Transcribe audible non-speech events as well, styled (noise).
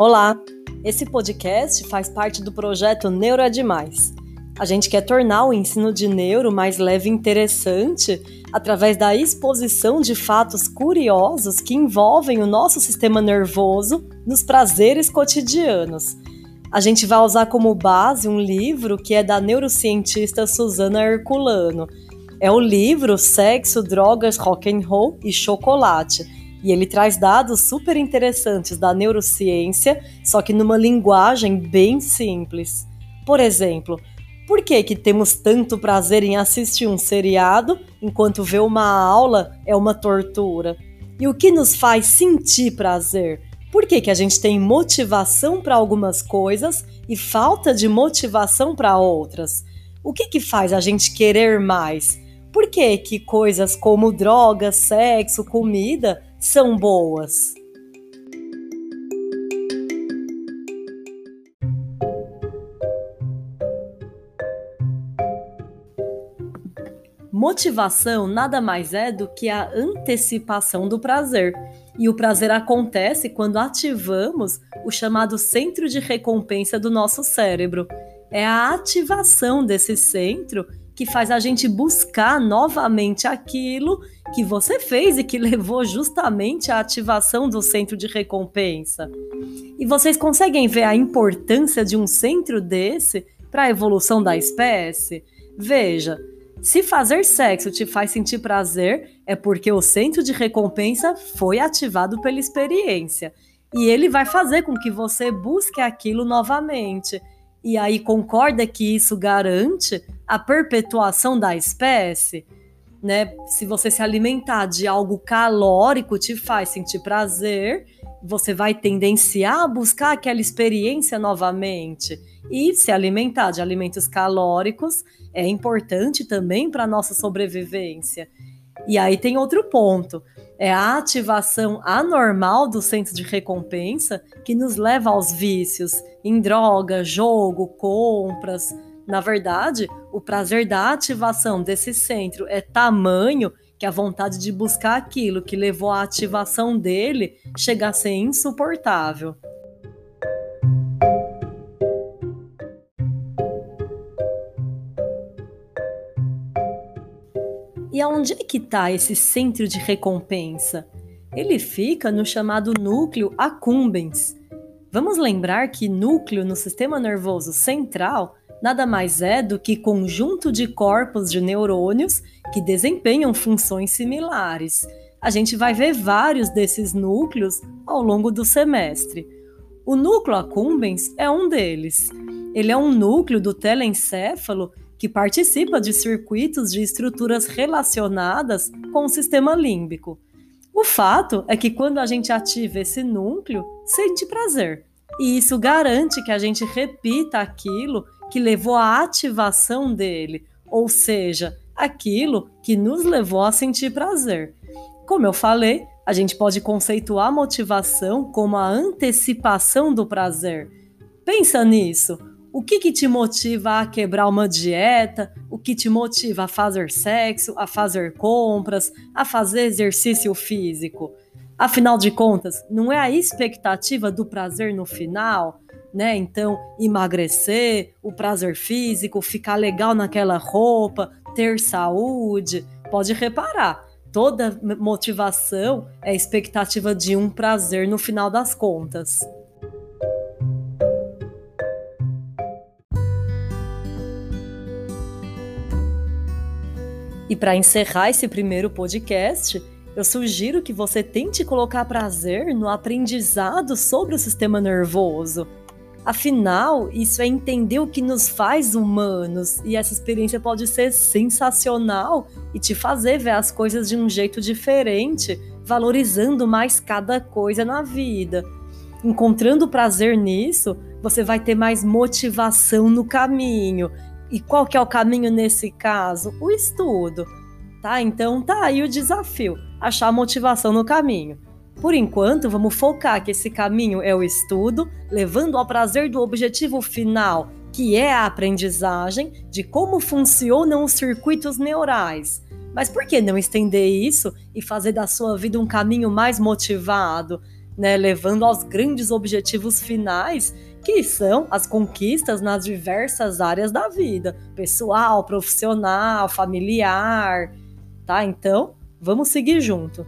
Olá! Esse podcast faz parte do projeto Neuro é. A gente quer tornar o ensino de neuro mais leve e interessante através da exposição de fatos curiosos que envolvem o nosso sistema nervoso nos prazeres cotidianos. A gente vai usar como base um livro que é da neurocientista Susana Herculano. É o livro Sexo, Drogas, Rock and Roll e Chocolate e ele traz dados super interessantes da neurociência, só que numa linguagem bem simples. Por exemplo, por que, que temos tanto prazer em assistir um seriado enquanto ver uma aula é uma tortura? E o que nos faz sentir prazer? Por que, que a gente tem motivação para algumas coisas e falta de motivação para outras? O que, que faz a gente querer mais? Por que, que coisas como drogas, sexo, comida são boas. Motivação nada mais é do que a antecipação do prazer. E o prazer acontece quando ativamos o chamado centro de recompensa do nosso cérebro. É a ativação desse centro que faz a gente buscar novamente aquilo que você fez e que (laughs) levou justamente à ativação do centro de recompensa. E vocês conseguem ver a importância de um centro desse para a evolução da espécie? Veja, se fazer sexo te faz sentir prazer, é porque o centro de recompensa foi ativado pela experiência. E ele vai fazer com que você busque aquilo novamente. E aí concorda que isso garante a perpetuação da espécie? né? Se você se alimentar de algo calórico te faz sentir prazer, você vai tendenciar a buscar aquela experiência novamente. E se alimentar de alimentos calóricos é importante também para a nossa sobrevivência. E aí tem outro ponto. É a ativação anormal do centro de recompensa que nos leva aos vícios em droga, jogo, compras, na verdade, o prazer da ativação desse centro é tamanho que a vontade de buscar aquilo que levou à ativação dele chega a ser insuportável. E aonde é que está esse centro de recompensa? Ele fica no chamado núcleo accumbens. Vamos lembrar que núcleo no sistema nervoso central nada mais é do que conjunto de corpos de neurônios que desempenham funções similares. A gente vai ver vários desses núcleos ao longo do semestre. O núcleo accumbens é um deles. Ele é um núcleo do telencéfalo que participa de circuitos de estruturas relacionadas com o sistema límbico. O fato é que quando a gente ativa esse núcleo, sente prazer. E isso garante que a gente repita aquilo que levou à ativação dele, ou seja, aquilo que nos levou a sentir prazer. Como eu falei, a gente pode conceituar motivação como a antecipação do prazer. Pensa nisso. O que, que te motiva a quebrar uma dieta? O que te motiva a fazer sexo, a fazer compras, a fazer exercício físico? Afinal de contas, não é a expectativa do prazer no final? né? Então, emagrecer, o prazer físico, ficar legal naquela roupa, ter saúde. Pode reparar, toda motivação é expectativa de um prazer no final das contas. E para encerrar esse primeiro podcast, eu sugiro que você tente colocar prazer no aprendizado sobre o sistema nervoso. Afinal, isso é entender o que nos faz humanos, e essa experiência pode ser sensacional e te fazer ver as coisas de um jeito diferente, valorizando mais cada coisa na vida. Encontrando prazer nisso, você vai ter mais motivação no caminho. E qual que é o caminho nesse caso? O estudo. Tá? Então tá aí o desafio, achar motivação no caminho. Por enquanto, vamos focar que esse caminho é o estudo, levando ao prazer do objetivo final, que é a aprendizagem de como funcionam os circuitos neurais. Mas por que não estender isso e fazer da sua vida um caminho mais motivado? né, levando aos grandes objetivos finais, que são as conquistas nas diversas áreas da vida, pessoal, profissional, familiar, tá? Então, vamos seguir junto.